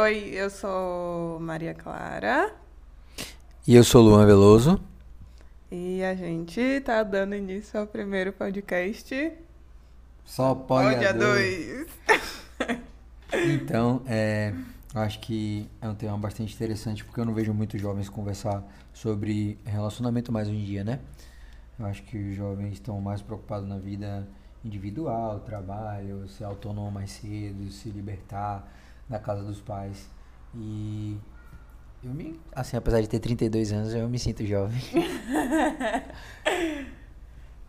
Oi, eu sou Maria Clara. E eu sou Luan Veloso. E a gente tá dando início ao primeiro podcast. Só pode Pode a dois. Então, é, eu acho que é um tema bastante interessante porque eu não vejo muitos jovens conversar sobre relacionamento mais hoje em dia, né? Eu acho que os jovens estão mais preocupados na vida individual, trabalho, ser autônomo mais cedo, se libertar da casa dos pais. E eu me, assim, apesar de ter 32 anos, eu me sinto jovem.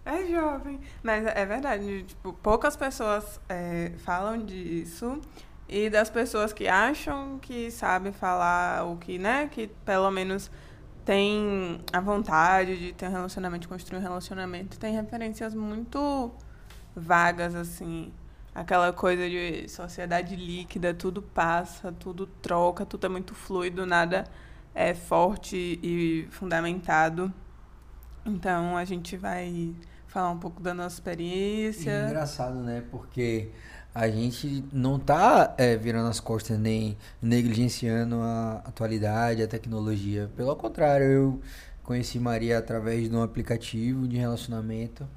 É jovem. Mas é verdade, tipo, poucas pessoas é, falam disso. E das pessoas que acham que sabem falar, ou que, né, que pelo menos tem a vontade de ter um relacionamento, construir um relacionamento, tem referências muito vagas, assim. Aquela coisa de sociedade líquida, tudo passa, tudo troca, tudo é muito fluido, nada é forte e fundamentado. Então a gente vai falar um pouco da nossa experiência. engraçado, né? Porque a gente não tá é, virando as costas nem negligenciando a atualidade, a tecnologia. Pelo contrário, eu conheci Maria através de um aplicativo de relacionamento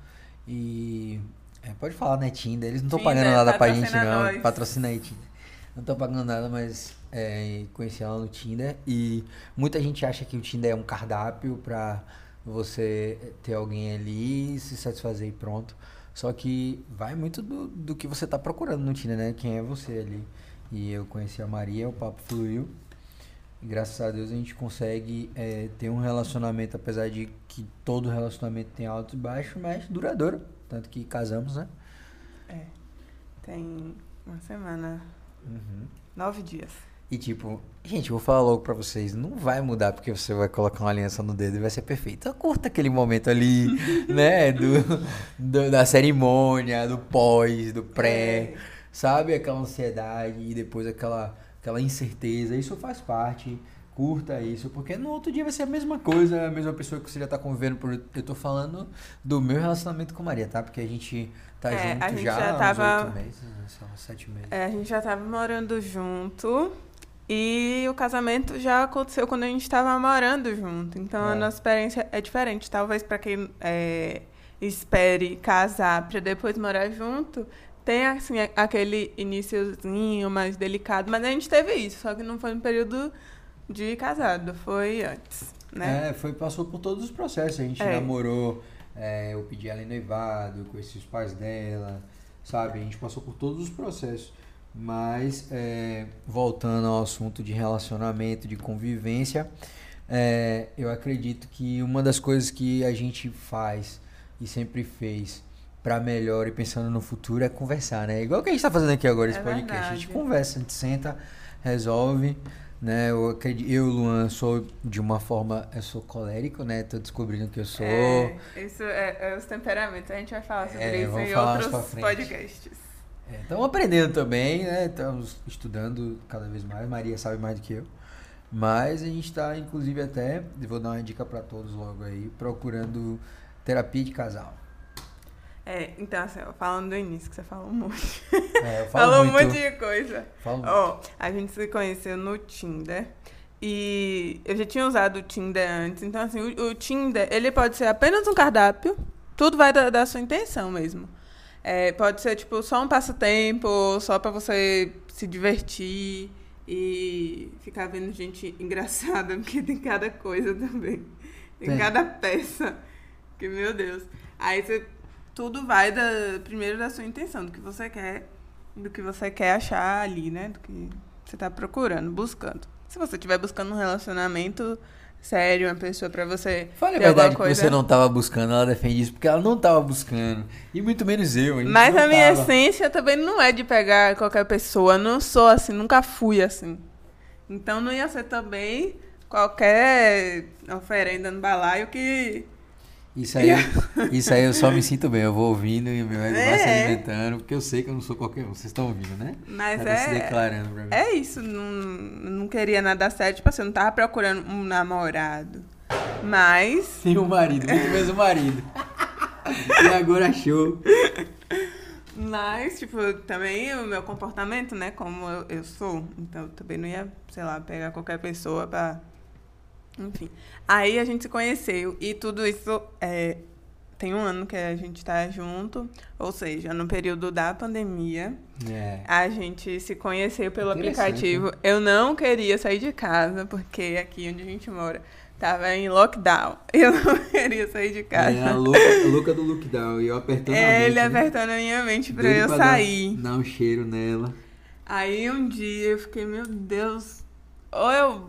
e é, pode falar, né, Tinder? Eles não estão pagando nada pra gente, não. nós. Patrocina aí, Tinder. Não estão pagando nada, mas é, conheci ela no Tinder e muita gente acha que o Tinder é um cardápio pra você ter alguém ali, se satisfazer e pronto. Só que vai muito do, do que você tá procurando no Tinder, né? Quem é você ali. E eu conheci a Maria, o papo fluiu. E graças a Deus a gente consegue é, ter um relacionamento, apesar de que todo relacionamento tem altos e baixos, mas duradouro. Tanto que casamos, né? É. Tem uma semana, Uhum. nove dias. E tipo, gente, vou falar logo pra vocês, não vai mudar porque você vai colocar uma aliança no dedo e vai ser perfeito. Então, curta aquele momento ali, né, do, do- da cerimônia, do pós, do pré, É. sabe? Aquela ansiedade e depois aquela, aquela incerteza, isso faz parte. Curta isso, porque no outro dia vai ser a mesma coisa, a mesma pessoa que você já tá convivendo por. Eu tô falando do meu relacionamento com Maria, tá? Porque a gente tá É, junto a gente já, já há uns tava- oito meses, né? Sei lá, sete meses. É, a gente já estava morando junto e o casamento já aconteceu quando a gente estava morando junto. Então a É. nossa experiência é diferente. Talvez para quem é, espere casar para depois morar junto, tem assim a- aquele iniciozinho mais delicado. Mas a gente teve isso, só que não foi no período de casado, foi antes, né? É, foi, passou por todos os processos. A gente É. namorou, é, eu pedi ela em noivado, conheci os pais dela, sabe? A gente passou por todos os processos. Mas, é, voltando ao assunto de relacionamento, de convivência, é, eu acredito que uma das coisas que a gente faz e sempre fez pra melhor e pensando no futuro é conversar, né? Igual que a gente tá fazendo aqui agora, esse É podcast. A gente verdade. conversa, a gente senta, resolve, né? Eu acredito, eu, Luan, sou de uma forma, eu sou colérico, né? Tô descobrindo que eu sou. É, isso é, é os temperamentos. A gente vai falar sobre É, isso em outros podcasts. Estamos aprendendo também, né? Estamos estudando cada vez mais. Maria sabe mais do que eu. Mas a gente está, inclusive, até, vou dar uma dica para todos logo aí, procurando terapia de casal. É, então, assim, falando do início, que você falou um monte. É, eu falo Falou um monte de coisa. Falo a gente se conheceu no Tinder. E eu já tinha usado o Tinder antes. Então, assim, o, o Tinder, ele pode ser apenas um cardápio. Tudo vai da, da sua intenção mesmo. É, pode ser, tipo, só um passatempo, só pra você se divertir e ficar vendo gente engraçada, porque tem cada coisa também. Tem, Tem. cada peça. Que, meu Deus. Aí você. Tudo vai da, primeiro da sua intenção, do que você quer, do que você quer achar ali, né? Do que você tá procurando, buscando. Se você estiver buscando um relacionamento sério, uma pessoa pra você. Fale a verdade que coisa- você não tava buscando, ela defende isso porque ela não tava buscando. E muito menos eu. Mas a minha tava. essência também não é de pegar qualquer pessoa. Não sou assim, nunca fui assim. Então não ia ser também qualquer oferenda no balaio que. Isso aí, isso aí eu só me sinto bem. Eu vou ouvindo e meu ego vai se É. alimentando, porque eu sei que eu não sou qualquer um. Vocês estão ouvindo, né? Mas tá se é. declarando pra mim. É isso, não, não queria nada sério. Tipo assim, eu não tava procurando um namorado. Mas. Tem um marido, um marido. e agora achou. Mas, tipo, também o meu comportamento, né? Como eu, eu sou. Então, eu também não ia, sei lá, pegar qualquer pessoa pra. Enfim. Aí a gente se conheceu e tudo isso é, tem um ano que a gente tá junto. Ou seja, no período da pandemia, É. a gente se conheceu pelo aplicativo. Eu não queria sair de casa, porque aqui onde a gente mora tava em lockdown. Eu não queria sair de casa. É a louca, a louca do lookdown. E eu apertando a mente, Ele né? apertando a minha mente pra Doido eu pra dar- sair. Dar um cheiro nela. Aí um dia eu fiquei, meu Deus. Ou eu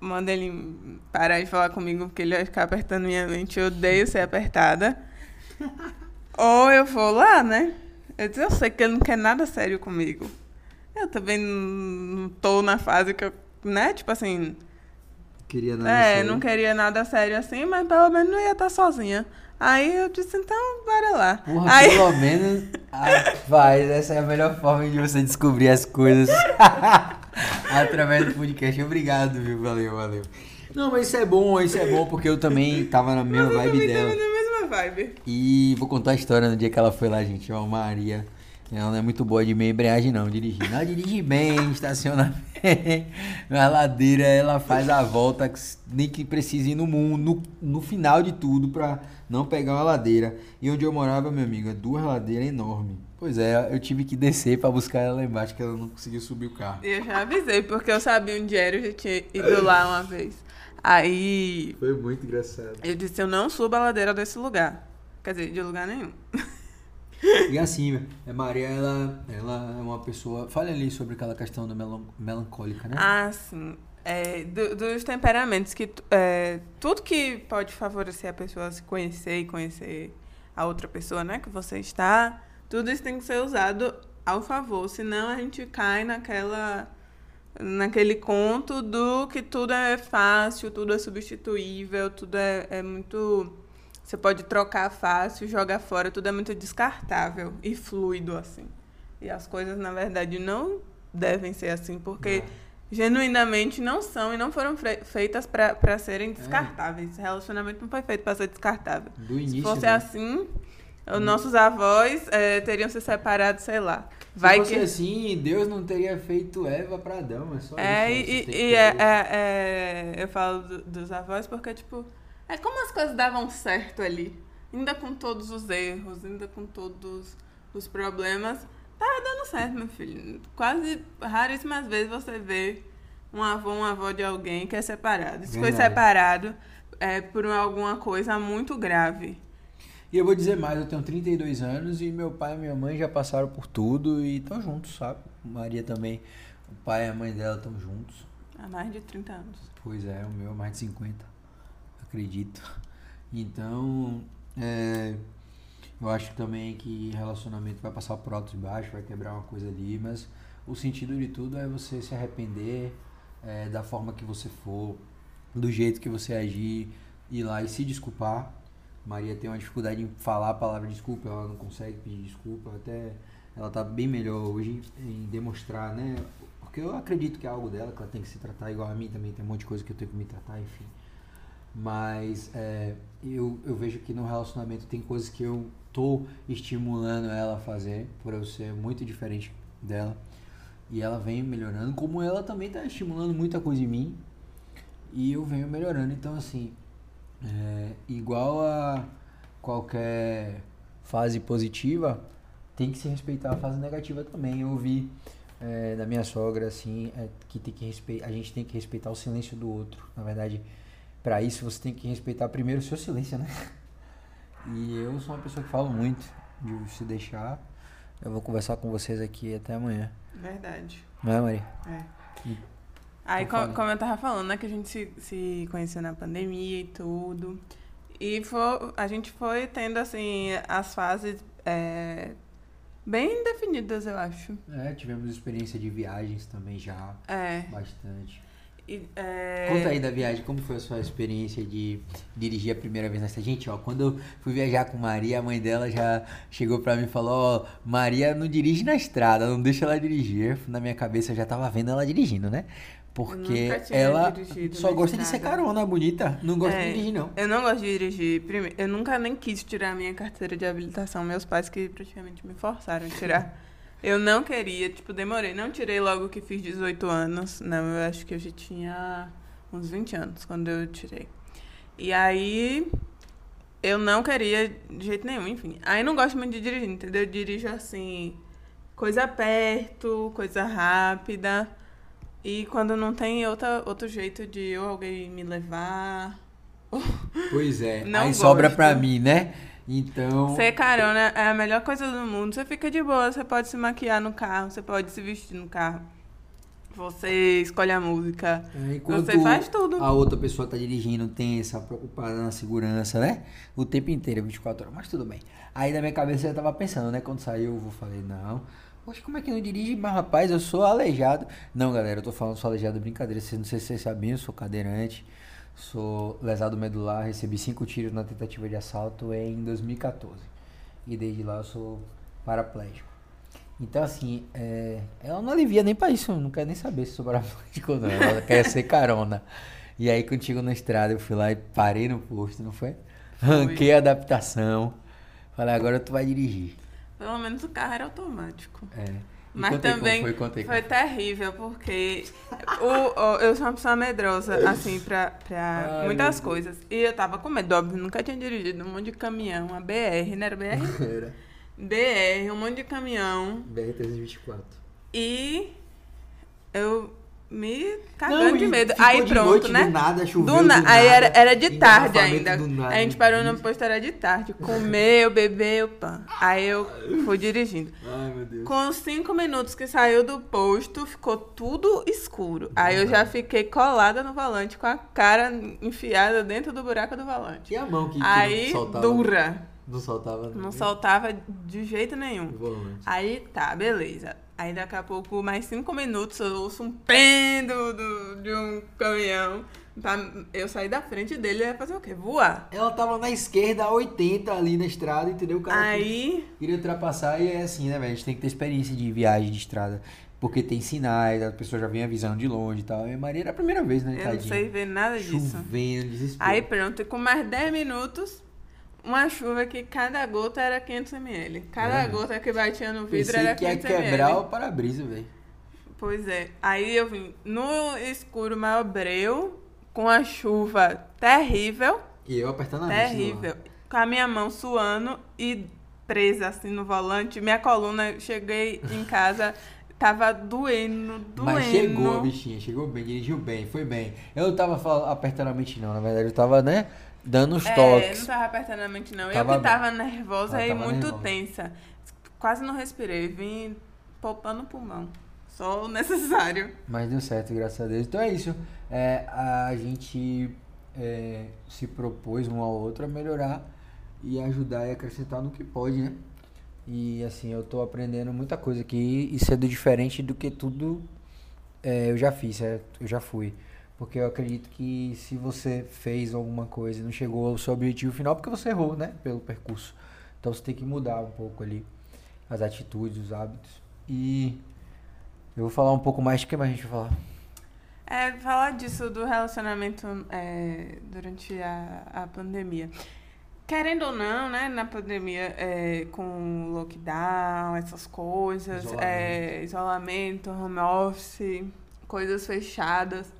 mando ele parar de falar comigo porque ele vai ficar apertando minha mente. Eu odeio ser apertada. Ou eu vou lá, né? Eu disse, eu sei que ele não quer nada sério comigo. Eu também não tô na fase que eu, né? Tipo assim, Queria nada é, sério. não queria nada sério assim, mas pelo menos não ia estar sozinha. Aí eu disse, então, bora lá. Porra, Aí, pelo menos. Rapaz, essa é a melhor forma de você descobrir as coisas. Através do podcast. Obrigado, viu? Valeu, valeu. Não, mas isso é bom, isso é bom, porque eu também tava na mesma eu vibe dela. tava na mesma vibe. E vou contar a história no dia que ela foi lá, gente. Ó, Maria. Ela não é muito boa de meia embreagem, não, dirigir. Ela dirige bem, estaciona bem. Na ladeira, ela faz a volta, nem que precise ir no mundo, no, no final de tudo, pra não pegar uma ladeira. E onde eu morava, meu amigo, é duas ladeiras enormes. Pois é, eu tive que descer pra buscar ela lá embaixo, que ela não conseguiu subir o carro. Eu já avisei, porque eu sabia onde era, eu já tinha ido lá uma vez. Aí Foi muito engraçado. eu disse, eu não subo a ladeira desse lugar. Quer dizer, de lugar nenhum. E assim, é, Maria, ela, ela é uma pessoa. Fale ali sobre aquela questão da melan- melancólica, né? Ah, sim. É, do- dos temperamentos, que é, tudo que pode favorecer a pessoa a se conhecer e conhecer a outra pessoa, né, que você está, tudo isso tem que ser usado ao favor, senão a gente cai naquela naquele conto do que tudo é fácil, tudo é substituível, tudo é, é muito você pode trocar fácil, jogar fora, tudo é muito descartável e fluido assim. E as coisas, na verdade, não devem ser assim, porque genuinamente não são e não foram feitas para serem descartáveis. Relacionamento não foi feito para ser descartável. Do Se início. fosse né? assim, os nossos avós eh, teriam se separado, sei lá. Vai Se fosse que assim, Deus não teria feito Eva para Adão, é só é, isso. e, têm e é, é- é- eu falo do- dos avós porque, tipo, é como as coisas davam certo ali. Ainda com todos os erros, ainda com todos os problemas, tá dando certo, meu filho. Quase raríssimas vezes você vê um avô, uma avó de alguém que é separado. Se foi separado é por alguma coisa muito grave. E eu vou dizer mais, eu tenho 32 anos e meu pai e minha mãe já passaram por tudo e estão juntos, sabe? Maria também, o pai e a mãe dela estão juntos. Há mais de 30 anos. Pois é, o meu é mais de 50, acredito. Então, é, eu acho também que relacionamento vai passar por altos e baixos, vai quebrar uma coisa ali, mas o sentido de tudo é você se arrepender é, da forma que você for, do jeito que você agir, ir lá e se desculpar. Maria tem uma dificuldade em falar a palavra desculpa, ela não consegue pedir desculpa, até ela tá bem melhor hoje em demonstrar, né? Porque eu acredito que é algo dela, que ela tem que se tratar igual a mim também, tem um monte de coisa que eu tenho que me tratar, enfim. Mas é, eu, eu vejo que no relacionamento tem coisas que eu tô estimulando ela a fazer, por eu ser muito diferente dela. E ela vem melhorando, como ela também tá estimulando muita coisa em mim. E eu venho melhorando. Então, assim, é, igual a qualquer fase positiva, tem que se respeitar a fase negativa também. Eu ouvi é, da minha sogra, assim, é, que, tem que respe- a gente tem que respeitar o silêncio do outro. Na verdade, para isso você tem que respeitar primeiro o seu silêncio, né? E eu sou uma pessoa que falo muito de se deixar. Eu vou conversar com vocês aqui até amanhã. Verdade. Não é, Maria? É. Aí, co- como eu tava falando, né, que a gente se, se conheceu na pandemia e tudo. E a gente foi tendo, assim, as fases é, bem definidas, eu acho. É, tivemos experiência de viagens também já, É. bastante. E, é, Conta aí da viagem, como foi a sua experiência de dirigir a primeira vez nessa? Gente, ó, quando eu fui viajar com Maria, a mãe dela já chegou pra mim e falou, ó, Maria não dirige na estrada, não deixa ela dirigir. Na minha cabeça eu já tava vendo ela dirigindo, né? Porque ela dirigido só gosta de ser carona, bonita. Não gosta É, de dirigir, não. Eu não gosto de dirigir. Primeiro, eu nunca nem quis tirar a minha carteira de habilitação. Meus pais que praticamente me forçaram a tirar. Eu não queria, tipo, demorei. Não tirei logo que fiz 18 anos. Não, eu acho que eu já tinha uns 20 anos quando eu tirei. E aí, eu não queria de jeito nenhum, enfim. Aí não gosto muito de dirigir, entendeu? Eu dirijo assim, coisa perto, coisa rápida. E quando não tem outra, outro jeito de ou alguém me levar. Pois é. Não Aí sobra gosto. pra mim, né? Então. Ser carona é a melhor coisa do mundo. Você fica de boa, você pode se maquiar no carro, você pode se vestir no carro. Você escolhe a música. É, Você faz tudo. a outra pessoa tá dirigindo, tem essa preocupada na segurança, né? O tempo inteiro, 24 horas, mas tudo bem. Aí na minha cabeça eu tava pensando, né? Quando saiu, eu falei, não. Poxa, como é que não dirige? Mas rapaz, eu sou aleijado. Não, galera, eu tô falando sou aleijado, brincadeira. Vocês não sei se vocês sabiam, eu sou cadeirante, sou lesado medular, recebi cinco tiros na tentativa de assalto em 2014. E desde lá eu sou paraplégico. Então, assim, é, ela não alivia nem pra isso, não quer nem saber se sou paraplégico ou não. Ela quer ser carona. E aí, contigo na estrada, eu fui lá e parei no posto, não foi? Ranquei a adaptação. Falei, agora tu vai dirigir. Pelo menos o carro era automático. É. E Mas também foi, foi terrível, porque o, o- eu sou uma pessoa medrosa, assim, pra, pra Ai, muitas coisas. E eu tava com medo, óbvio, nunca tinha dirigido um monte de caminhão, uma BR, não era BR? Era. BR, um monte de caminhão. BR-324. E eu me Não, cagando de e medo. Aí de pronto, noite, né? do nada, choveu Do na- do Aí nada, era, era de tarde ainda. a gente parou no posto, era de tarde. Comeu, bebeu, pã. Aí eu fui dirigindo. Ai, meu Deus. Com os cinco minutos que saiu do posto, ficou tudo escuro. Aí eu já fiquei colada no volante, com a cara enfiada dentro do buraco do volante. E a mão que, que Aí, não soltava? dura. Não soltava Não soltava de jeito nenhum. Aí tá, beleza. Aí daqui a pouco, mais cinco minutos, eu ouço um pendo do, de um caminhão. Pra eu sair da frente dele e ia fazer o quê? Voar. Ela tava na esquerda, a 80 ali na estrada, entendeu? O cara Aí, queria ultrapassar e é assim, né, velho? A gente tem que ter experiência de viagem de estrada. Porque tem sinais, a pessoa já vem avisando de longe e tal. E Maria era a primeira vez, né, eu não tadinha? sei ver nada disso. Chovendo, desespero. Aí pronto, e com mais 10 minutos, uma chuva que cada gota era 500 ml. Cada É. gota que batia no vidro Pensei era que ia 500 ml. quebrar o para-brisa, velho. Pois é. Aí eu vim no escuro maior breu, com a chuva terrível. E eu apertando a mente Terrível. Com a minha mão suando e presa assim no volante. Minha coluna, cheguei em casa, tava doendo, doendo. Mas chegou a bichinha, chegou bem, dirigiu bem, foi bem. Eu não tava apertando a mente, não. Na verdade, eu tava, né, dando uns É, toques. não tava apertando a mente, não. Tava eu que tava nervosa Ela e tava muito nervosa. tensa. Quase não respirei. Vim poupando o pulmão. Só o necessário. Mas deu certo, graças a Deus. Então é isso. É, a gente é, se propôs um ao outro a melhorar e ajudar e acrescentar no que pode, né? E assim, eu tô aprendendo muita coisa aqui e sendo diferente do que tudo é, eu já fiz, é, eu já fui. Porque eu acredito que se você fez alguma coisa e não chegou ao seu objetivo final, porque você errou, né? Pelo percurso. Então você tem que mudar um pouco ali as atitudes, os hábitos. E eu vou falar um pouco mais do que mais a gente vai falar. É, falar disso do relacionamento é, durante a, a pandemia. Querendo ou não, né, na pandemia, é, com lockdown, essas coisas, Isolamento. é, isolamento, home office, coisas fechadas,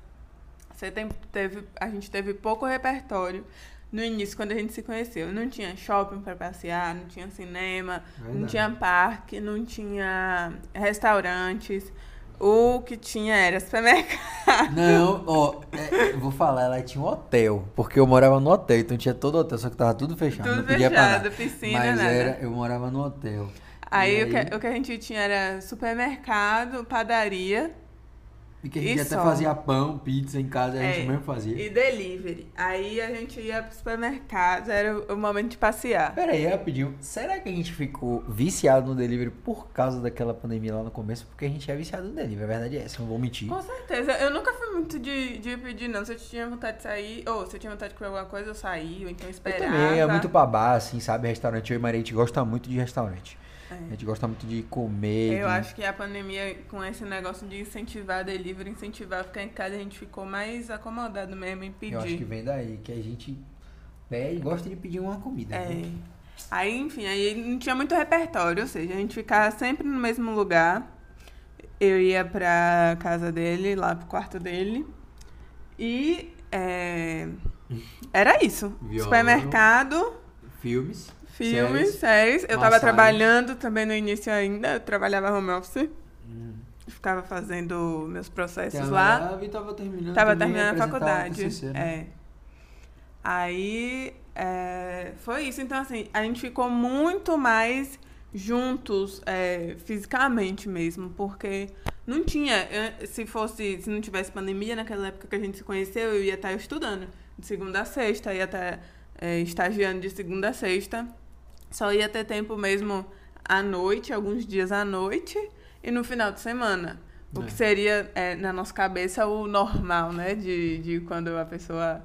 você tem, teve, a gente teve pouco repertório no início, quando a gente se conheceu. Não tinha shopping para passear, não tinha cinema, não Verdade. tinha parque, não tinha restaurantes. O que tinha era supermercado. Não, ó, é, vou falar, ela tinha um hotel, porque eu morava no hotel, então tinha todo hotel, só que tava tudo fechado, Tudo não podia fechado, parar. piscina, Mas nada. era, eu morava no hotel. Aí, E o, que, o que a gente tinha era supermercado, padaria E que a gente e até só. fazia pão, pizza em casa, a gente É, mesmo fazia. e delivery. Aí a gente ia pro supermercado, era o momento de passear. Pera aí, rapidinho. Será que a gente ficou viciado no delivery por causa daquela pandemia lá no começo? Porque a gente é viciado no delivery, a verdade é essa, não vou mentir. Com certeza. Eu nunca fui muito de, de pedir, não. Se eu tinha vontade de sair, ou se eu tinha vontade de comer alguma coisa, eu saía, ou então Eu esperava. também, é muito bar, assim, sabe? Restaurante, eu e Maria, a gente gosta muito de restaurante. É. A gente gosta muito de comer. Eu de... acho que a pandemia, com esse negócio de incentivar delivery, incentivar ficar em casa, a gente ficou mais acomodado mesmo em pedir. Eu acho que vem daí, que a gente pede, gosta de pedir uma comida. É. Né? Aí, enfim, aí não tinha muito repertório, ou seja, a gente ficava sempre no mesmo lugar. Eu ia pra casa dele, lá pro quarto dele. E é, era isso. Violão, Supermercado. Filmes. Filmes, séries. séries. Eu tava trabalhando também no início ainda. Eu trabalhava home office. Hum. Ficava fazendo meus processos lá. E tava terminando, tava terminando a faculdade. TCC, né? É. Aí é, foi isso. Então, assim, a gente ficou muito mais juntos é, fisicamente mesmo, porque não tinha, se fosse, se não tivesse pandemia, naquela época que a gente se conheceu, eu ia estar estudando de segunda a sexta, ia estar é, estagiando de segunda a sexta, só ia ter tempo mesmo à noite, alguns dias à noite, e no final de semana. O é. que seria, é, na nossa cabeça, o normal, né? De, de quando a pessoa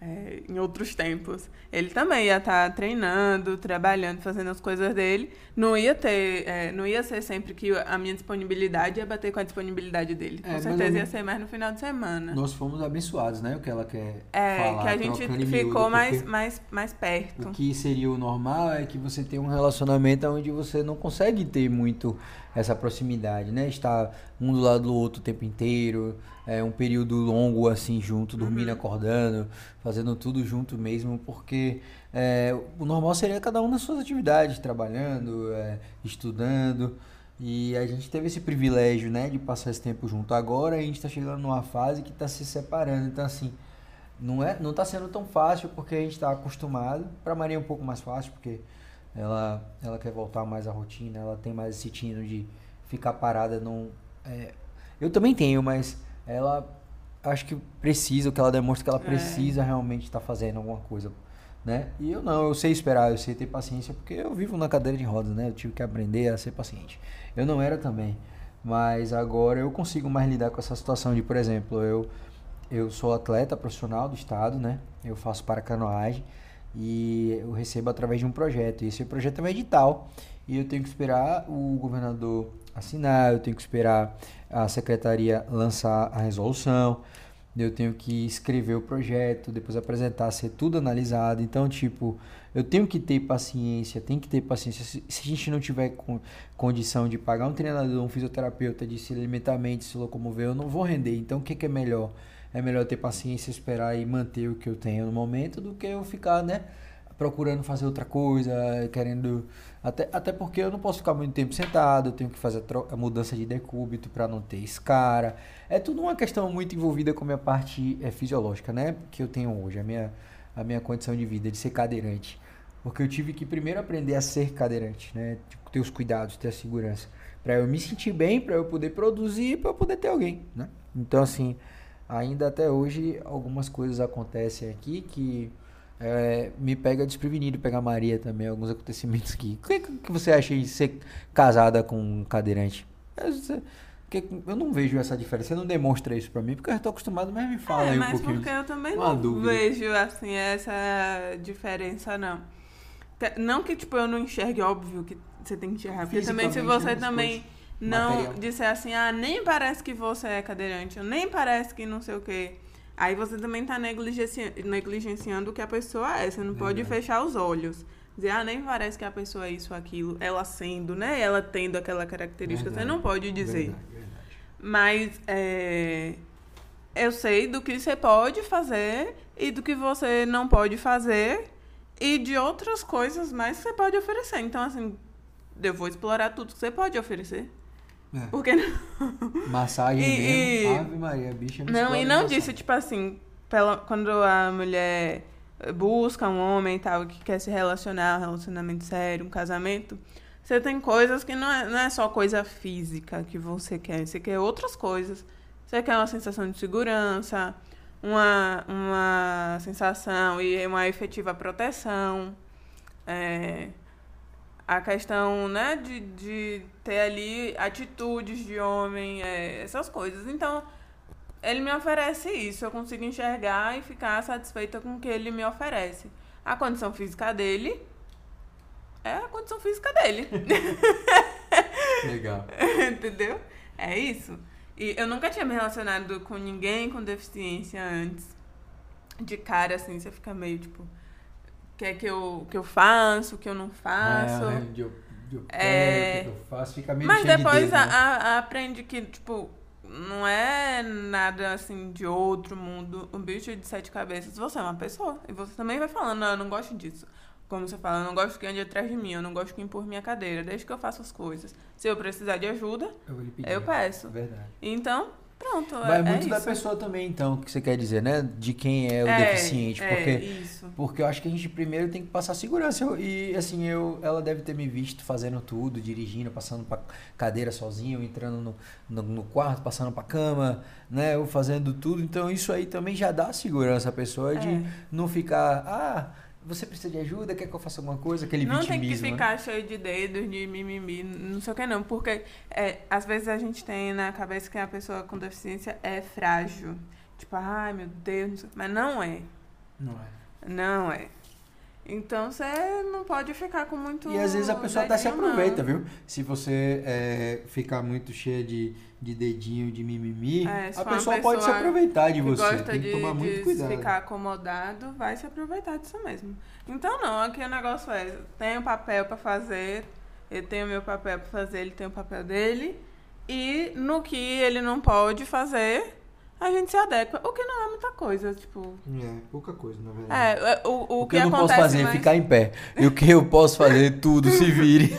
é, em outros tempos. Ele também ia estar tá treinando, trabalhando, fazendo as coisas dele. Não ia ter, é, não ia ser sempre que a minha disponibilidade ia bater com a disponibilidade dele. Com é, certeza ia ser mais no final de semana. Nós fomos abençoados, né? O que ela quer é, falar. que a gente ficou mais, mais, mais perto. O que seria o normal é que você tem um relacionamento onde você não consegue ter muito essa proximidade, né? Estar um do lado do outro o tempo inteiro, é, um período longo assim junto, dormindo, uhum. acordando, fazendo tudo junto mesmo, porque é, o normal seria cada um nas suas atividades, trabalhando, é, estudando. E a gente teve esse privilégio, né, de passar esse tempo junto. Agora a gente está chegando numa fase que está se separando. Então, assim, não é, não está sendo tão fácil porque a gente está acostumado. Para Maria é um pouco mais fácil porque ela, ela quer voltar mais à rotina, ela tem mais esse tino de ficar parada. Não, é, eu também tenho, mas ela acho que precisa, que ela demonstra que ela é. precisa é. realmente estar tá fazendo alguma coisa, né? E eu não, eu sei esperar, eu sei ter paciência, porque eu vivo na cadeira de rodas, né? Eu tive que aprender a ser paciente. Eu não era também, mas agora eu consigo mais lidar com essa situação de, por exemplo, eu eu sou atleta profissional do estado, né? Eu faço para canoagem e eu recebo através de um projeto. E esse projeto é um edital e eu tenho que esperar o governador assinar, eu tenho que esperar a secretaria lançar a resolução, eu tenho que escrever o projeto, depois apresentar, ser tudo analisado. Então, tipo, eu tenho que ter paciência, tem que ter paciência. Se, se a gente não tiver com, condição de pagar um treinador, um fisioterapeuta, de se alimentar mente, se locomover, eu não vou render. Então, o que, que é melhor? É melhor ter paciência, esperar e manter o que eu tenho no momento do que eu ficar, né? procurando fazer outra coisa, querendo. Até, até porque eu não posso ficar muito tempo sentado, eu tenho que fazer a, a mudança de decúbito para não ter escara. É tudo uma questão muito envolvida com a minha parte é, fisiológica, né? Que eu tenho hoje, a minha, a minha condição de vida, de ser cadeirante. Porque eu tive que primeiro aprender a ser cadeirante, né? Ter os cuidados, ter a segurança. para eu me sentir bem, para eu poder produzir, para eu poder ter alguém, né? Então, assim, ainda até hoje algumas coisas acontecem aqui que é, me pega desprevenido pegar Maria também, alguns acontecimentos aqui. O que, que você acha de ser casada com um cadeirante? Eu não vejo essa diferença, você não demonstra isso pra mim, porque eu estou acostumado, mas me fala é, aí um mas pouquinho. porque eu também não dúvida. vejo, assim, essa diferença, não. Não que, tipo, eu não enxergue, óbvio que você tem que enxergar, porque também se você também não material. disser assim, ah, nem parece que você é cadeirante, nem parece que não sei o quê Aí você também está negligenciando, negligenciando o que a pessoa é. Você não pode fechar os olhos. Dizer, ah, nem parece que a pessoa é isso, aquilo. Ela sendo, né? Ela tendo aquela característica. Verdade. Você não pode dizer. Verdade, verdade. Mas é, eu sei do que você pode fazer e do que você não pode fazer e de outras coisas mais que você pode oferecer. Então, assim, eu vou explorar tudo que você pode oferecer. É. Porque não. Massagem e, mesmo. Ave Maria, bicha. Não, e não disse, tipo assim, pela, quando a mulher busca um homem e tal, que quer se relacionar, um relacionamento sério, um casamento, você tem coisas que não é, não é só coisa física que você quer, você quer outras coisas. Você quer uma sensação de segurança, uma, uma sensação e uma efetiva proteção. É, a questão, né, de, de ter ali atitudes de homem, é, essas coisas. Então, ele me oferece isso, eu consigo enxergar e ficar satisfeita com o que ele me oferece. A condição física dele é a condição física dele. Legal. Entendeu? É isso. E eu nunca tinha me relacionado com ninguém com deficiência antes. De cara, assim, você fica meio tipo. Que é que eu, que eu faço, o que eu não faço. É, né? de eu, de eu É. pego, o que eu faço, fica meio Mas cheio de depois dedo, a- né? a- a- aprende que, tipo, não é nada assim de outro mundo. Um bicho de sete cabeças, você é uma pessoa. E você também vai falando, não, eu não gosto disso. Como você fala, eu não gosto que ande atrás de mim, eu não gosto que empurre minha cadeira, desde que eu faça as coisas. Se eu precisar de ajuda, Eu eu peço. Verdade. Então, pronto. Vai é, muito é da isso. pessoa também, então, o que você quer dizer, né? De quem é o É, deficiente. é, porque isso. Porque eu acho que a gente primeiro tem que passar segurança. Eu- E assim, eu, ela deve ter me visto fazendo tudo, dirigindo, passando pra cadeira sozinho, entrando no, no, no quarto, passando pra cama, né? Eu fazendo tudo. Então isso aí também já dá segurança à pessoa de É. não ficar, ah, você precisa de ajuda, quer que eu faça alguma coisa? Aquele Não tem que né? ficar cheio de dedos, de mimimi, não sei o que não. Porque é, às vezes a gente tem na cabeça que a pessoa com deficiência é frágil. Tipo, ai meu Deus, não sei- mas não é. Não é. Não é. Então você não pode ficar com muito. E às vezes a pessoa até se dedinho, não. aproveita, viu? Se você é, ficar muito cheia de, de dedinho, de mimimi, É, a uma pessoa pode se pessoa aproveitar de você. gosta Tem que de, tomar muito de cuidado. ficar acomodado, vai se aproveitar disso mesmo. Então não, aqui o negócio é, tem o papel pra fazer, eu tenho o meu papel pra fazer, ele tem o papel dele, e no que ele não pode fazer, a gente se adequa. O que não é muita coisa, tipo. É, pouca coisa, na verdade. É, é, o, o, O que, eu não posso fazer é mais- ficar em pé. E o que eu posso fazer, tudo se vire.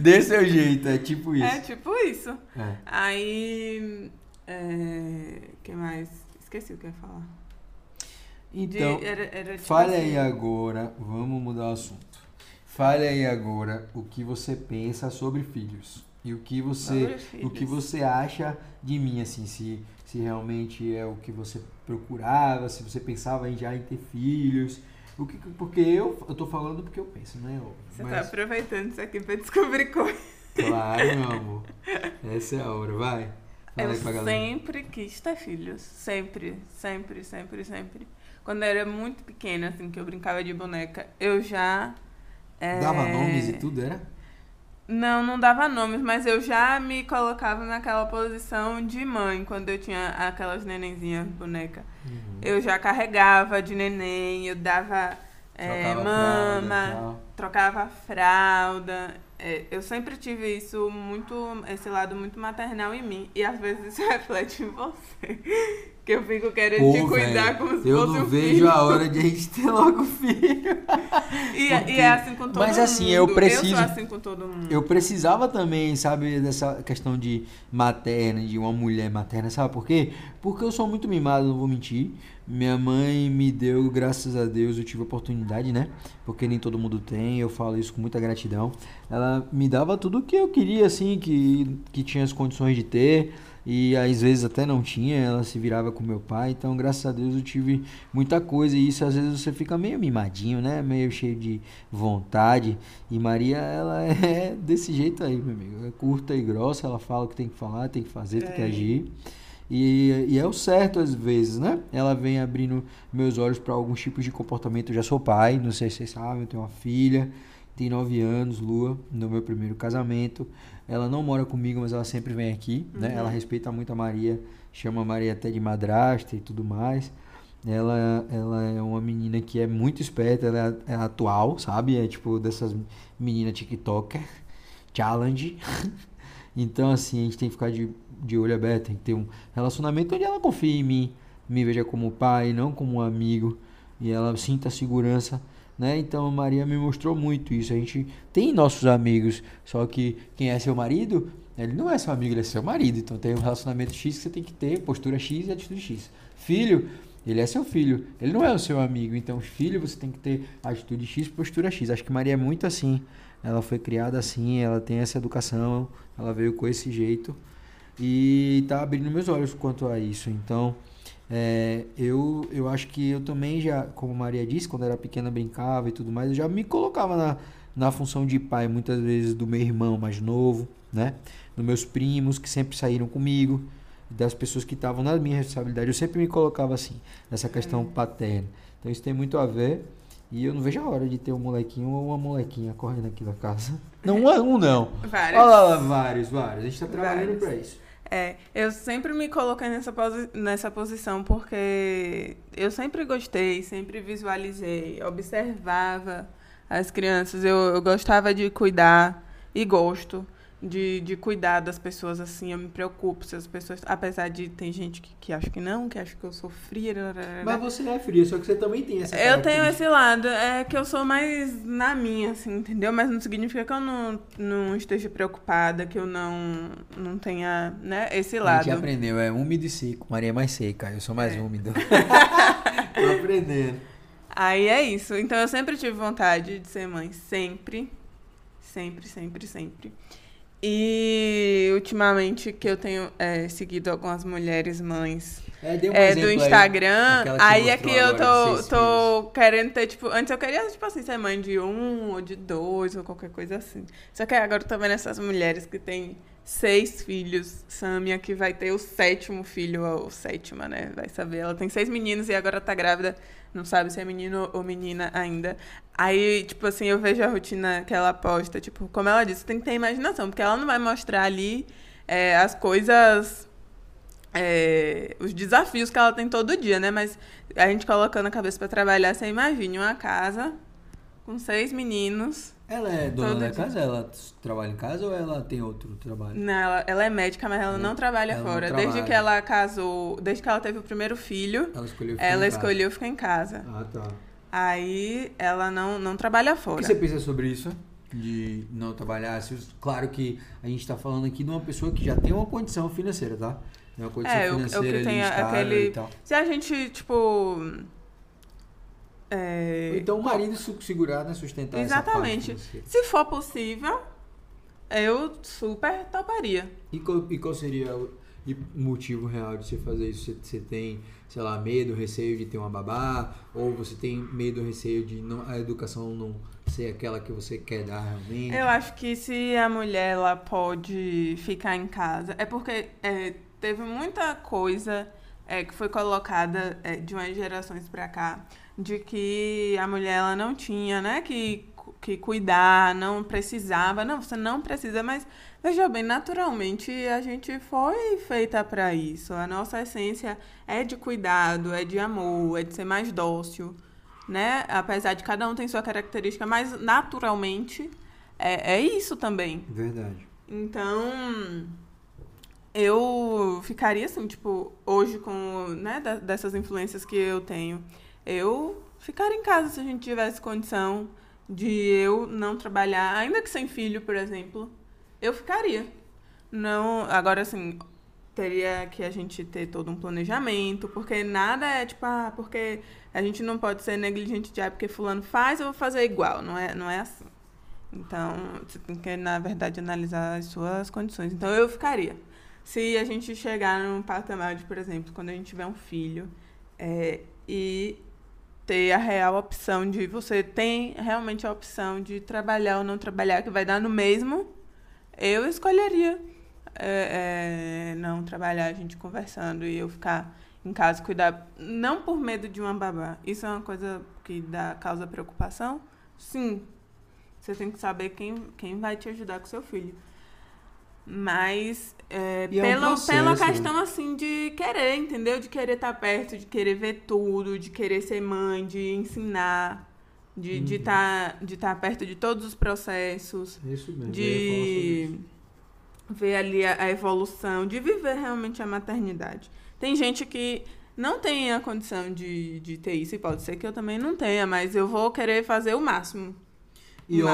Desse é o jeito, é tipo isso. É tipo isso. É. Aí. É. que mais? Esqueci o que eu ia falar. De- Então, era, era tipo fale assim, aí agora, vamos mudar o assunto. Fale aí agora o que você pensa sobre filhos. E o que você, o que você acha de mim, assim, se, se realmente é o que você procurava, se você pensava em já em ter filhos. O que, porque eu, eu tô falando porque eu penso, né? óbvio, Você tá Mas, aproveitando isso aqui pra descobrir coisas. claro, meu amor. Essa é a hora, vai. Fala Eu sempre quis ter filhos. Sempre, sempre, sempre, sempre. Quando eu era muito pequena, assim, que eu brincava de boneca, eu já. é, Dava nomes e tudo, era? Não, não dava nomes, mas eu já me colocava naquela posição de mãe, quando eu tinha aquelas nenenzinhas boneca. Uhum. Eu já carregava de neném, eu dava é, fralda mama, tal. trocava fralda. É, eu sempre tive isso muito, esse lado muito maternal em mim. E às vezes isso reflete em você. Que eu fico querendo te Pô, cuidar velho, como se eu fosse não um vejo filho. a hora de a gente ter logo filho. E, porque- e é assim com todo Mas mundo. assim, eu preciso- Eu sou assim com todo mundo. Eu precisava também, sabe, dessa questão de materna, de uma mulher materna, sabe por quê? Porque eu sou muito mimado, não vou mentir. Minha mãe me deu, graças a Deus, eu tive oportunidade, né? Porque nem todo mundo tem, eu falo isso com muita gratidão. Ela me dava tudo o que eu queria, assim, que, que tinha as condições de ter. E às vezes até não tinha, ela se virava com meu pai. Então, graças a Deus, eu tive muita coisa. E isso às vezes você fica meio mimadinho, né? Meio cheio de vontade. E Maria, ela é desse jeito aí, meu amigo. É curta e grossa, ela fala o que tem que falar, tem que fazer, tem que É. agir. E, e é o certo às vezes, né? Ela vem abrindo meus olhos para alguns tipos de comportamento. Eu já sou pai, não sei se vocês sabem, eu tenho uma filha, tem nove anos, Lua, no meu primeiro casamento. Ela não mora comigo, mas ela sempre vem aqui, né? Uhum. Ela respeita muito a Maria, chama a Maria até de madrasta e tudo mais. Ela, ela é uma menina que é muito esperta, ela é, é atual, sabe? É tipo dessas meninas TikToker, challenge. então, assim, a gente tem que ficar de, de olho aberto, tem que ter um relacionamento onde ela confie em mim, me veja como pai, não como um amigo, e ela sinta segurança, né? Então, Maria me mostrou muito isso. A gente tem nossos amigos, só que quem é seu marido, ele não é seu amigo, ele é seu marido. Então, tem um relacionamento X que você tem que ter, postura X e atitude X. Filho, ele é seu filho, ele não é o seu amigo. Então, filho, você tem que ter atitude X, postura X. Acho que Maria é muito assim. Ela foi criada assim, ela tem essa educação, ela veio com esse jeito e tá abrindo meus olhos quanto a isso. Então, é, eu, eu acho que eu também já, como Maria disse, quando era pequena brincava e tudo mais, eu já me colocava na, na função de pai, muitas vezes do meu irmão mais novo, né? Dos meus primos que sempre saíram comigo, das pessoas que estavam na minha responsabilidade. Eu sempre me colocava assim, nessa questão paterna. Então isso tem muito a ver. E eu não vejo a hora de ter um molequinho ou uma molequinha correndo aqui na casa. Não, um, um não. Vários. Olha lá, vários, vários. A gente tá trabalhando pra isso. É, eu sempre me coloquei nessa, posi nessa posição porque eu sempre gostei, sempre visualizei, observava as crianças. Eu, eu gostava de cuidar e gosto de, de cuidar das pessoas assim. Eu me preocupo se as pessoas. Apesar de tem gente que, que acha que não, que acha que eu sou fria. Mas você é fria, só que você também tem essa Eu tenho esse lado, é que eu sou mais na minha, assim, entendeu? Mas não significa que eu não, não esteja preocupada, que eu não, não tenha, né, esse A lado. gente aprendeu, é úmido e seco. Maria é mais seca, eu sou mais É. úmido. Tô aprendendo. Aí é isso. Então eu sempre tive vontade de ser mãe, sempre. Sempre, sempre, sempre. E ultimamente que eu tenho é, seguido algumas mulheres mães É, um é, do aí. Instagram, que aí é que eu tô, tô querendo ter, tipo, antes eu queria, tipo assim, ser mãe de um ou de dois ou qualquer coisa assim. Só que agora eu tô vendo essas mulheres que têm seis filhos, Samia que vai ter o sétimo filho, ou sétima, né, vai saber. Ela tem seis meninos e agora tá grávida, não sabe se é menino ou menina ainda. Aí, tipo assim, eu vejo a rotina que ela posta, tipo, como ela disse, tem que ter imaginação, porque ela não vai mostrar ali é, as coisas é, os desafios que ela tem todo dia, né? Mas a gente colocando a cabeça pra trabalhar, você imagine uma casa com seis meninos. Ela é dona da dia. casa? Ela trabalha em casa ou ela tem outro trabalho? Não, ela, ela é médica, mas ela não trabalha Ela não fora. trabalha. Desde que ela casou, desde que ela teve o primeiro filho, Ela escolheu ficar ela em casa. escolheu ficar em casa. Ah, tá. Aí ela não, não trabalha O fora. que você pensa sobre isso? De não trabalhar? Claro que a gente tá falando aqui de uma pessoa que já tem uma condição financeira, tá? Tem uma condição É, o- o que financeira ali, tem estável aquele- e tal. Se a gente, tipo. é, Então o marido segurar, né? Sustentar Exatamente. financeira. Se for possível, eu super toparia. E qual, e qual seria o o motivo real de você fazer isso? Você, você tem, sei lá, medo, receio de ter uma babá? Ou você tem medo, receio de não, a educação não ser aquela que você quer dar realmente? Eu acho que se a mulher ela pode ficar em casa, é porque é, teve muita coisa é, que foi colocada é, de umas gerações pra cá, de que a mulher ela não tinha, né, que, que cuidar, não precisava. Não, você não precisa, mas veja bem, naturalmente a gente foi feita pra isso. A nossa essência é de cuidado, é de amor, é de ser mais dócil né? Apesar de cada um tem sua característica, mas naturalmente é, é isso também. Verdade. Então, eu ficaria assim, tipo, hoje com, né, dessas influências que eu tenho, eu ficaria em casa se a gente tivesse condição de eu não trabalhar, ainda que sem filho, por exemplo, eu ficaria. Não, agora assim, teria que a gente ter todo um planejamento, porque nada é tipo, ah, porque a gente não pode ser negligente de ah, porque fulano faz, eu vou fazer igual, não é, não é assim. Então, você tem que, na verdade, analisar as suas condições. Então, eu ficaria. Se a gente chegar num patamar de, por exemplo, quando a gente tiver um filho é, e ter a real opção de você tem realmente a opção de trabalhar ou não trabalhar, que vai dar no mesmo, eu escolheria é, é, não trabalhar, a gente conversando e eu ficar em casa cuidar, não por medo de uma babá. Isso é uma coisa que dá causa preocupação? Sim. Você tem que saber quem, quem vai te ajudar com seu filho. Mas é, E é um pela, pela né? questão assim de querer, entendeu? De querer estar perto, de querer ver tudo, de querer ser mãe, de ensinar, de de Uhum. estar de tá perto de todos os processos É isso mesmo. de ver ali a, a evolução, de viver realmente a maternidade. Tem gente que não tem a condição de, de ter isso, e pode ser que eu também não tenha, mas eu vou querer fazer o máximo. E ó,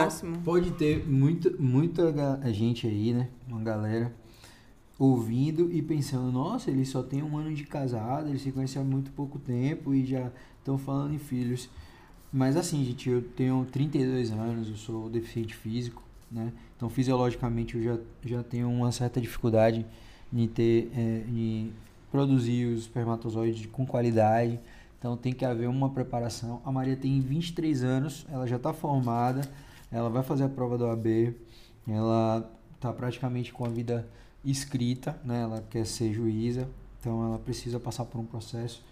pode ter muita, muita ga- gente aí, né? Uma galera ouvindo e pensando, nossa, eles só têm um ano de casado, eles se conhecem há muito pouco tempo e já estão falando em filhos. Mas assim, gente, eu tenho 32 anos, eu sou deficiente físico, né? Então, fisiologicamente, eu já, já tenho uma certa dificuldade em ter, é, em produzir os espermatozoides com qualidade. Então, tem que haver uma preparação. A Maria tem 23 anos, ela já está formada, ela vai fazer a prova do AB, ela está praticamente com a vida escrita, né? Ela quer ser juíza, então ela precisa passar por um processo.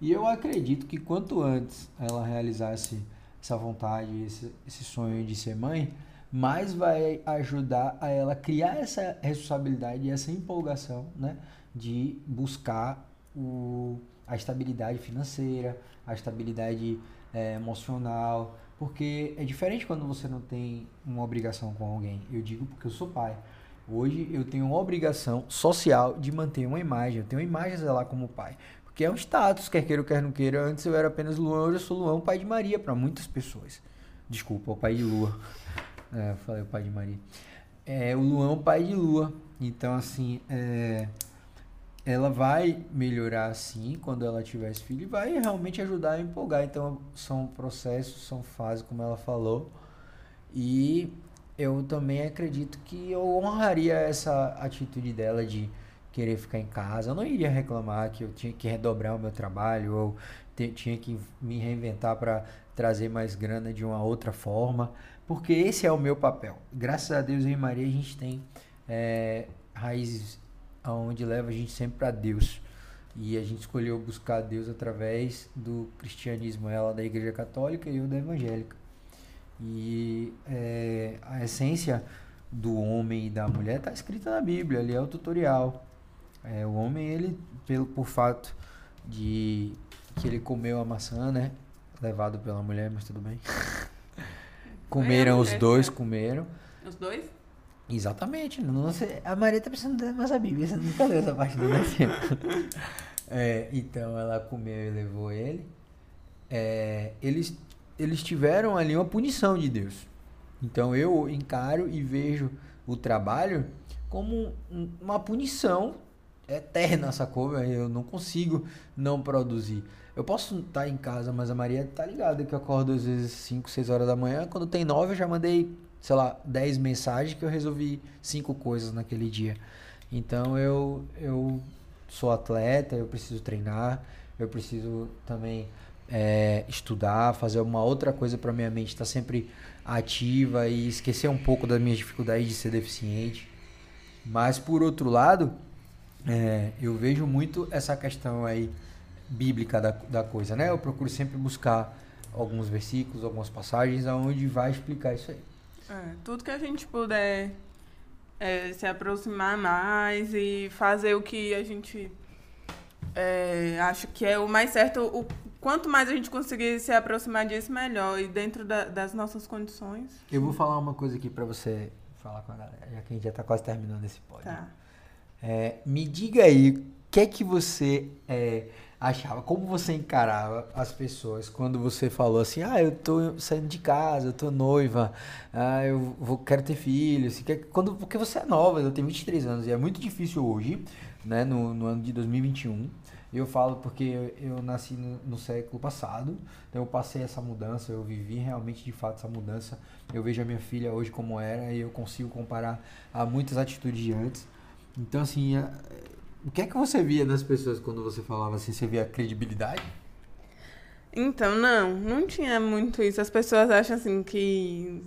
E eu acredito que quanto antes ela realizasse essa vontade, esse, esse sonho de ser mãe, mais vai ajudar a ela criar essa responsabilidade e essa empolgação, né? De buscar o, a estabilidade financeira, a estabilidade é, emocional, porque é diferente quando você não tem uma obrigação com alguém. Eu digo porque eu sou pai. Hoje eu tenho uma obrigação social de manter uma imagem. Eu tenho imagem lá como pai. Porque é um status, quer queira ou quer não queira. Antes eu era apenas Luan, hoje eu sou Luan, pai de Maria para muitas pessoas. Desculpa, o pai de Lua. É, falei o pai de Maria. É, o Luan o pai de Lua. Então, assim, é, ela vai melhorar sim quando ela tiver esse filho e vai realmente ajudar a empolgar. Então, são processos, são fases, como ela falou. E eu também acredito que eu honraria essa atitude dela de querer ficar em casa. Eu não iria reclamar que eu tinha que redobrar o meu trabalho ou tinha que me reinventar para trazer mais grana de uma outra forma, porque esse é o meu papel. Graças a Deus, eu e Maria, a gente tem é, raízes aonde leva a gente sempre para Deus. E a gente escolheu buscar Deus através do cristianismo, ela da igreja católica e eu da evangélica. E é, a essência do homem e da mulher está escrita na Bíblia, ali é o tutorial. É, o homem, ele, pelo, por fato de que ele comeu a maçã, né? Levado pela mulher, mas tudo bem. comeram, os dois comeram. Os dois? Exatamente. Não sei, a Maria tá precisando mais a Bíblia, você nunca leu essa parte do nascimento. é, então ela comeu e levou ele. É, eles, eles tiveram ali uma punição de Deus. Então eu encaro e vejo o trabalho como uma punição eterna, sacou? Eu não consigo não produzir. Eu posso estar em casa, mas a Maria tá ligada que eu acordo às vezes 5, 6 horas da manhã. Quando tem 9, eu já mandei sei lá, 10 mensagens que eu resolvi cinco coisas naquele dia. Então eu, eu sou atleta, eu preciso treinar, eu preciso também é, estudar, fazer uma outra coisa para minha mente estar tá sempre ativa e esquecer um pouco das minhas dificuldades de ser deficiente. Mas por outro lado, é, eu vejo muito essa questão aí bíblica da, da coisa, né? Eu procuro sempre buscar alguns versículos, algumas passagens aonde vai explicar isso aí. É, tudo que a gente puder é, se aproximar mais e fazer o que a gente é, acha que é o mais certo. O, quanto mais a gente conseguir se aproximar disso, melhor. E dentro da, das nossas condições. Eu vou falar uma coisa aqui para você falar com a galera, já que a gente já tá quase terminando esse pódio. Tá. É, me diga aí, o que é que você é, achava? Como você encarava as pessoas quando você falou assim, ah, eu tô saindo de casa, eu tô noiva, ah, eu vou, quero ter filhos, quando, porque você é nova, eu tenho 23 anos e é muito difícil hoje, né, no, no ano de 2021, eu falo porque eu, eu nasci no, no, século passado, então eu passei essa mudança, eu vivi realmente de fato essa mudança. Eu vejo a minha filha hoje como era e eu consigo comparar a muitas atitudes de antes. Então, assim, o que é que você via das pessoas quando você falava assim? Você via credibilidade? Então, não, não tinha muito isso. As pessoas acham assim que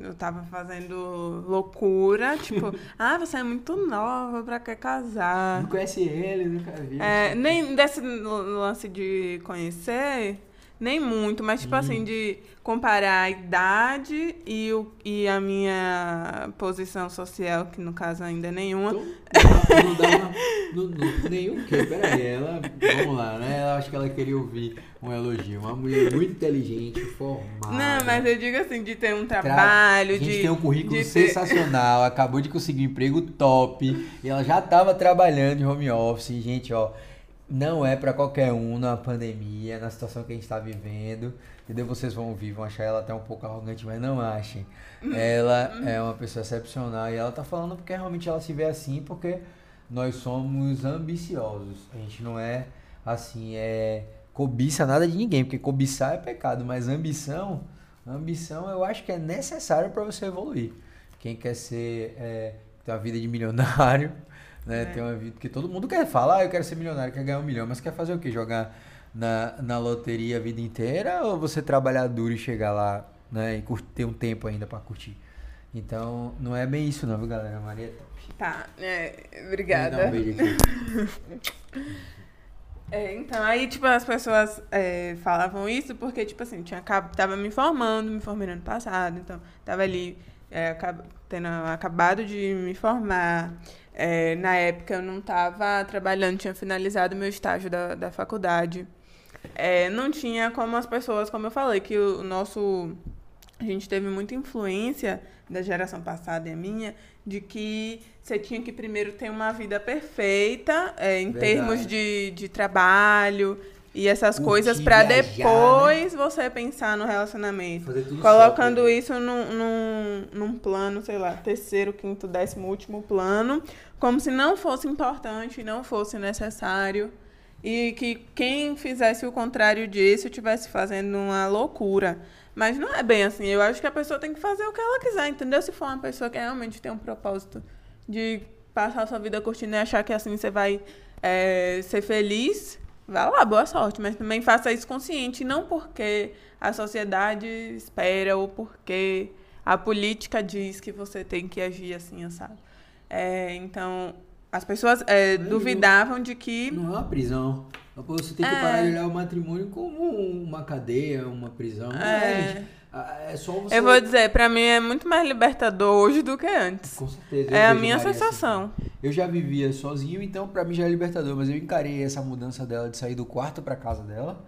eu tava fazendo loucura, tipo, ah, você é muito nova, pra que casar? Não conhece ele, nunca viu. É, nem desse lance de conhecer, nem muito, mas tipo assim, hum. assim, de comparar a idade e, o, e a minha posição social, que no caso ainda é nenhuma. Então, não dá uma, não, não, nenhum que, peraí, ela, vamos lá, né? Ela acho que ela queria ouvir um elogio. Uma mulher muito inteligente, formada. Não, mas eu digo assim, de ter um trabalho, a gente de... tem um currículo sensacional, ter... acabou de conseguir um emprego top, e ela já estava trabalhando em home office, gente, ó não é para qualquer um na pandemia, na situação que a gente está vivendo. Entendeu? Vocês vão ouvir, vão achar ela até um pouco arrogante, mas não achem. Ela é uma pessoa excepcional e ela tá falando porque realmente ela se vê assim, porque nós somos ambiciosos. A gente não é assim, é cobiça nada de ninguém, porque cobiçar é pecado, mas ambição, ambição eu acho que é necessário para você evoluir. Quem quer ser, é, ter uma vida de milionário, né? É. Ter uma vida. Porque todo mundo quer falar, ah, eu quero ser milionário, quer ganhar um milhão, mas quer fazer o quê? Jogar na, na loteria a vida inteira ou você trabalhar duro e chegar lá né? e ter um tempo ainda para curtir? Então, não é bem isso, não, viu, galera? Maria. Tá, é, obrigada. um beijo aqui. É, então, aí, tipo, as pessoas é, falavam isso porque, tipo assim, tinha, tava me formando, me formei no ano passado, então, tava ali, é, tendo acabado de me formar. É, na época, eu não tava trabalhando, tinha finalizado meu estágio da, da faculdade. É, não tinha como as pessoas, como eu falei, que o, o nosso. A gente teve muita influência da geração passada e a minha, de que você tinha que primeiro ter uma vida perfeita é, em Verdade. termos de, de trabalho e essas coisas para depois né? você pensar no relacionamento. Colocando certo, isso num, num, num plano, sei lá, terceiro, quinto, décimo, último plano, como se não fosse importante, não fosse necessário. E que quem fizesse o contrário disso estivesse fazendo uma loucura. Mas não é bem assim. Eu acho que a pessoa tem que fazer o que ela quiser, entendeu? Se for uma pessoa que realmente tem um propósito de passar a sua vida curtindo e achar que assim você vai é, ser feliz, vá lá, boa sorte. Mas também faça isso consciente, não porque a sociedade espera ou porque a política diz que você tem que agir assim, sabe? É, então, as pessoas é, duvidavam de que. Não é uma prisão. Você tem que é. parar de olhar o matrimônio como uma cadeia, uma prisão. É. é só você. Eu vou dizer, pra mim é muito mais libertador hoje do que antes. Com certeza. É a minha Maria sensação. Assim. Eu já vivia sozinho, então pra mim já é libertador. Mas eu encarei essa mudança dela de sair do quarto pra casa dela.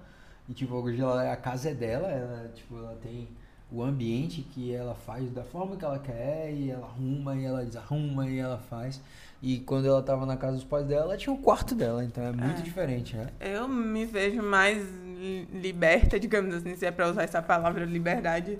E tipo, hoje ela, a casa é dela, ela, tipo, ela tem o ambiente que ela faz da forma que ela quer, e ela arruma, e ela desarruma, e ela faz. E quando ela tava na casa dos pais dela, ela tinha o um quarto dela, então é muito é. diferente, né? Eu me vejo mais liberta, digamos assim, se é pra usar essa palavra liberdade,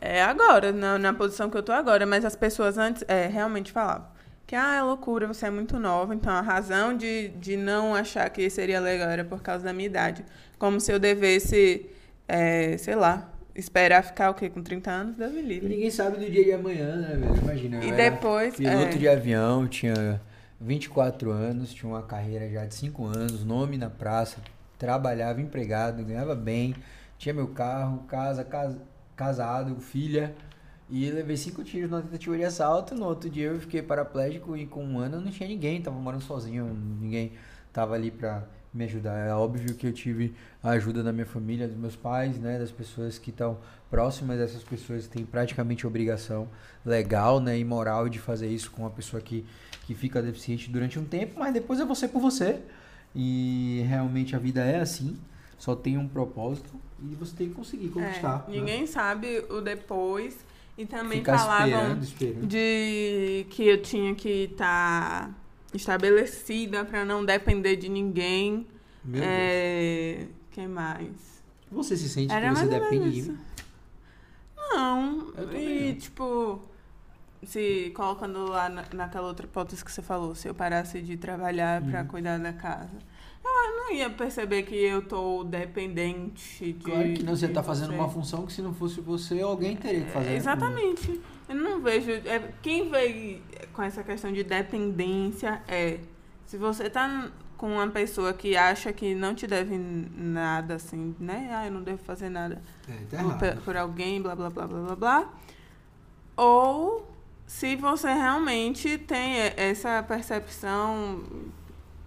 é agora, na, na posição que eu tô agora. Mas as pessoas antes é, realmente falavam que, ah, é loucura, você é muito nova, então a razão de, de não achar que seria legal era por causa da minha idade. Como se eu devesse, é, sei lá, Esperar ficar o quê? Com 30 anos? Deus me livre. Ninguém sabe do dia de amanhã, né, velho? Imagina. E depois. Piloto é... de avião, tinha 24 anos, tinha uma carreira já de 5 anos, nome na praça, trabalhava empregado, ganhava bem, tinha meu carro, casa, casa casado, filha. E levei cinco tiros na tentativa de assalto. No outro dia eu fiquei paraplégico e com um ano não tinha ninguém, tava morando sozinho, ninguém tava ali pra me ajudar. É óbvio que eu tive a ajuda da minha família, dos meus pais, né, das pessoas que estão próximas dessas pessoas têm praticamente obrigação legal, né, e moral de fazer isso com uma pessoa que que fica deficiente durante um tempo, mas depois é você por você. E realmente a vida é assim, só tem um propósito e você tem que conseguir conquistar. É, ninguém né? sabe o depois. E também Ficar falavam esperando, esperando. de que eu tinha que estar tá estabelecida para não depender de ninguém. Meu é... Deus. Quem mais? Você se sente Era que você depende? Não. E, tipo, se colocando lá na, naquela outra hipótese que você falou, se eu parasse de trabalhar uhum. para cuidar da casa. Eu não ia perceber que eu tô dependente de. Claro que não, você tá fazendo uma função que se não fosse você, alguém teria que fazer. É, exatamente. Eu não vejo. É, quem veio com essa questão de dependência é. Se você tá com uma pessoa que acha que não te deve nada, assim, né? Ah, eu não devo fazer nada é, tá por, por, alguém, blá, blá, blá, blá, blá, blá. Ou se você realmente tem essa percepção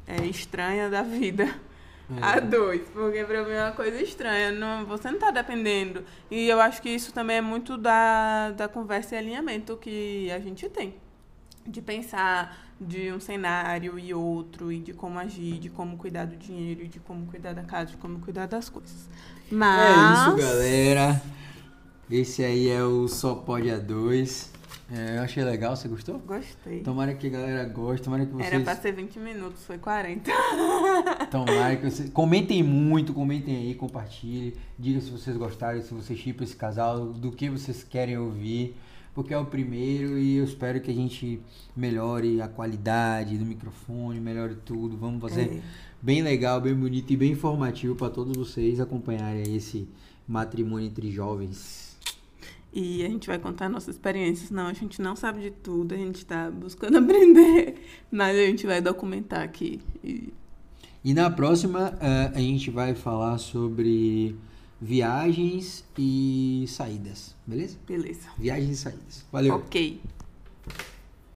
é, estranha da vida. É. A dois, porque pra mim é uma coisa estranha. Não, você não tá dependendo. E eu acho que isso também é muito da, da conversa e alinhamento que a gente tem. De pensar de um cenário e outro, e de como agir, de como cuidar do dinheiro, de como cuidar da casa, de como cuidar das coisas. Mas... É isso, galera. Esse aí é o Só Pode a 2. É, eu achei legal, você gostou? Gostei. Tomara que a galera goste, tomara que vocês... Era pra ser 20 minutos, foi 40. Tomara que vocês... Comentem muito, comentem aí, compartilhem. Diga se vocês gostaram, se vocês chipam esse casal, do que vocês querem ouvir. Porque é o primeiro e eu espero que a gente melhore a qualidade do microfone, melhore tudo. Vamos fazer é. bem legal, bem bonito e bem informativo para todos vocês acompanharem esse matrimônio entre jovens. E a gente vai contar nossas experiências. Não, a gente não sabe de tudo, a gente está buscando aprender, mas a gente vai documentar aqui. E, e na próxima uh, a gente vai falar sobre viagens e saídas, beleza? Beleza. Viagens e saídas. Valeu. Ok.